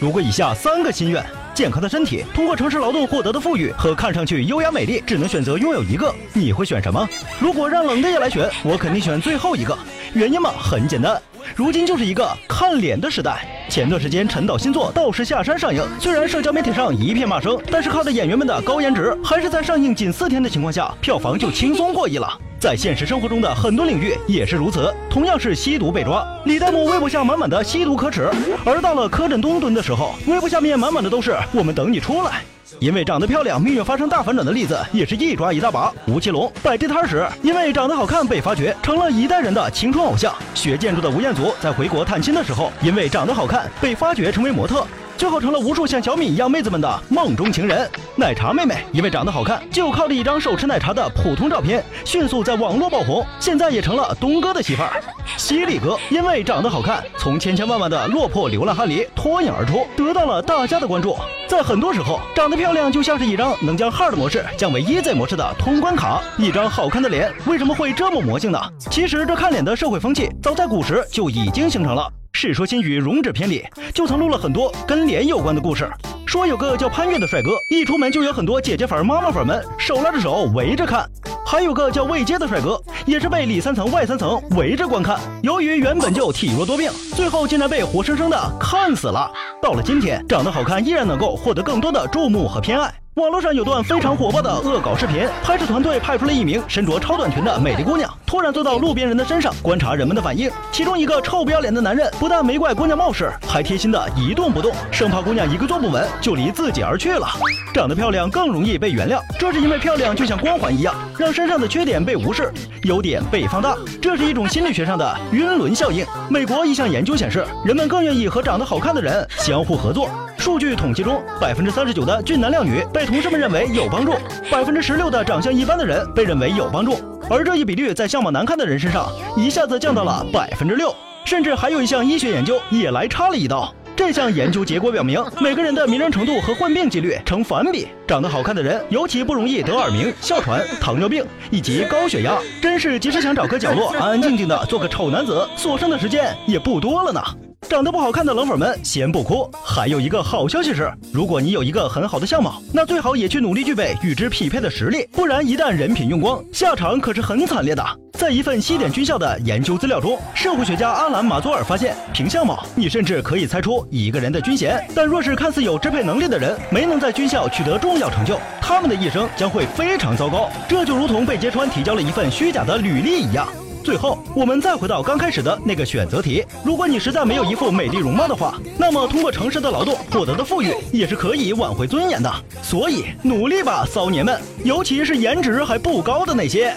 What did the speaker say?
如果以下三个心愿：健康的身体，通过城市劳动获得的富裕和看上去优雅美丽，只能选择拥有一个，你会选什么？如果让冷的也来选，我肯定选最后一个。原因嘛，很简单，如今就是一个看脸的时代。前段时间陈导新作《道士下山》上映，虽然社交媒体上一片骂声，但是靠着演员们的高颜值，还是在上映仅四天的情况下，票房就轻松过亿了。在现实生活中的很多领域也是如此，同样是吸毒被抓，李代沫微博下满满的吸毒可耻，而到了柯震东蹲的时候，微博下面满满的都是我们等你出来。因为长得漂亮，命运发生大反转的例子也是一抓一大把。吴奇隆摆地摊时，因为长得好看被发掘，成了一代人的青春偶像。学建筑的吴彦祖在回国探亲的时候，因为长得好看被发掘成为模特。最后成了无数像小米一样妹子们的梦中情人。奶茶妹妹因为长得好看，就靠着一张手持奶茶的普通照片，迅速在网络爆红，现在也成了东哥的媳妇儿。犀利哥因为长得好看，从千千万万的落魄流浪汉里脱颖而出，得到了大家的关注。在很多时候，长得漂亮就像是一张能将 Hard 模式降为 Easy 模式的通关卡。一张好看的脸为什么会这么魔性呢？其实这看脸的社会风气，早在古时就已经形成了。《世说新语·容止篇》里就曾录了很多跟脸有关的故事，说有个叫潘岳的帅哥，一出门就有很多姐姐粉、妈妈粉们手拉着手围着看；还有个叫魏阶的帅哥，也是被里三层外三层围着观看。由于原本就体弱多病，最后竟然被活生生的看死了。到了今天，长得好看依然能够获得更多的注目和偏爱。网络上有段非常火爆的恶搞视频，拍摄团队派出了一名身着超短裙的美丽姑娘，突然坐到路边人的身上观察人们的反应。其中一个臭不要脸的男人不但没怪姑娘冒失，还贴心的一动不动，生怕姑娘一个坐不稳就离自己而去了。长得漂亮更容易被原谅，这是因为漂亮就像光环一样，让身上的缺点被无视，优点被放大。这是一种心理学上的晕轮效应。美国一项研究显示，人们更愿意和长得好看的人相互合作。数据统计中，百分之三十九的俊男靓女被同事们认为有帮助，百分之十六的长相一般的人被认为有帮助，而这一比率在相貌难看的人身上一下子降到了百分之六，甚至还有一项医学研究也来插了一刀。这项研究结果表明，每个人的迷人程度和患病几率成反比，长得好看的人尤其不容易得耳鸣、哮喘、糖尿病以及高血压。真是，即使想找个角落安安静静的做个丑男子，所剩的时间也不多了呢。长得不好看的冷粉们先不哭，还有一个好消息是，如果你有一个很好的相貌，那最好也去努力具备与之匹配的实力，不然一旦人品用光，下场可是很惨烈的。在一份西点军校的研究资料中，社会学家阿兰马佐尔发现，凭相貌，你甚至可以猜出一个人的军衔，但若是看似有支配能力的人没能在军校取得重要成就，他们的一生将会非常糟糕。这就如同被揭穿提交了一份虚假的履历一样。最后，我们再回到刚开始的那个选择题：如果你实在没有一副美丽容貌的话，那么通过诚实的劳动获得的富裕也是可以挽回尊严的。所以，努力吧，骚年们，尤其是颜值还不高的那些。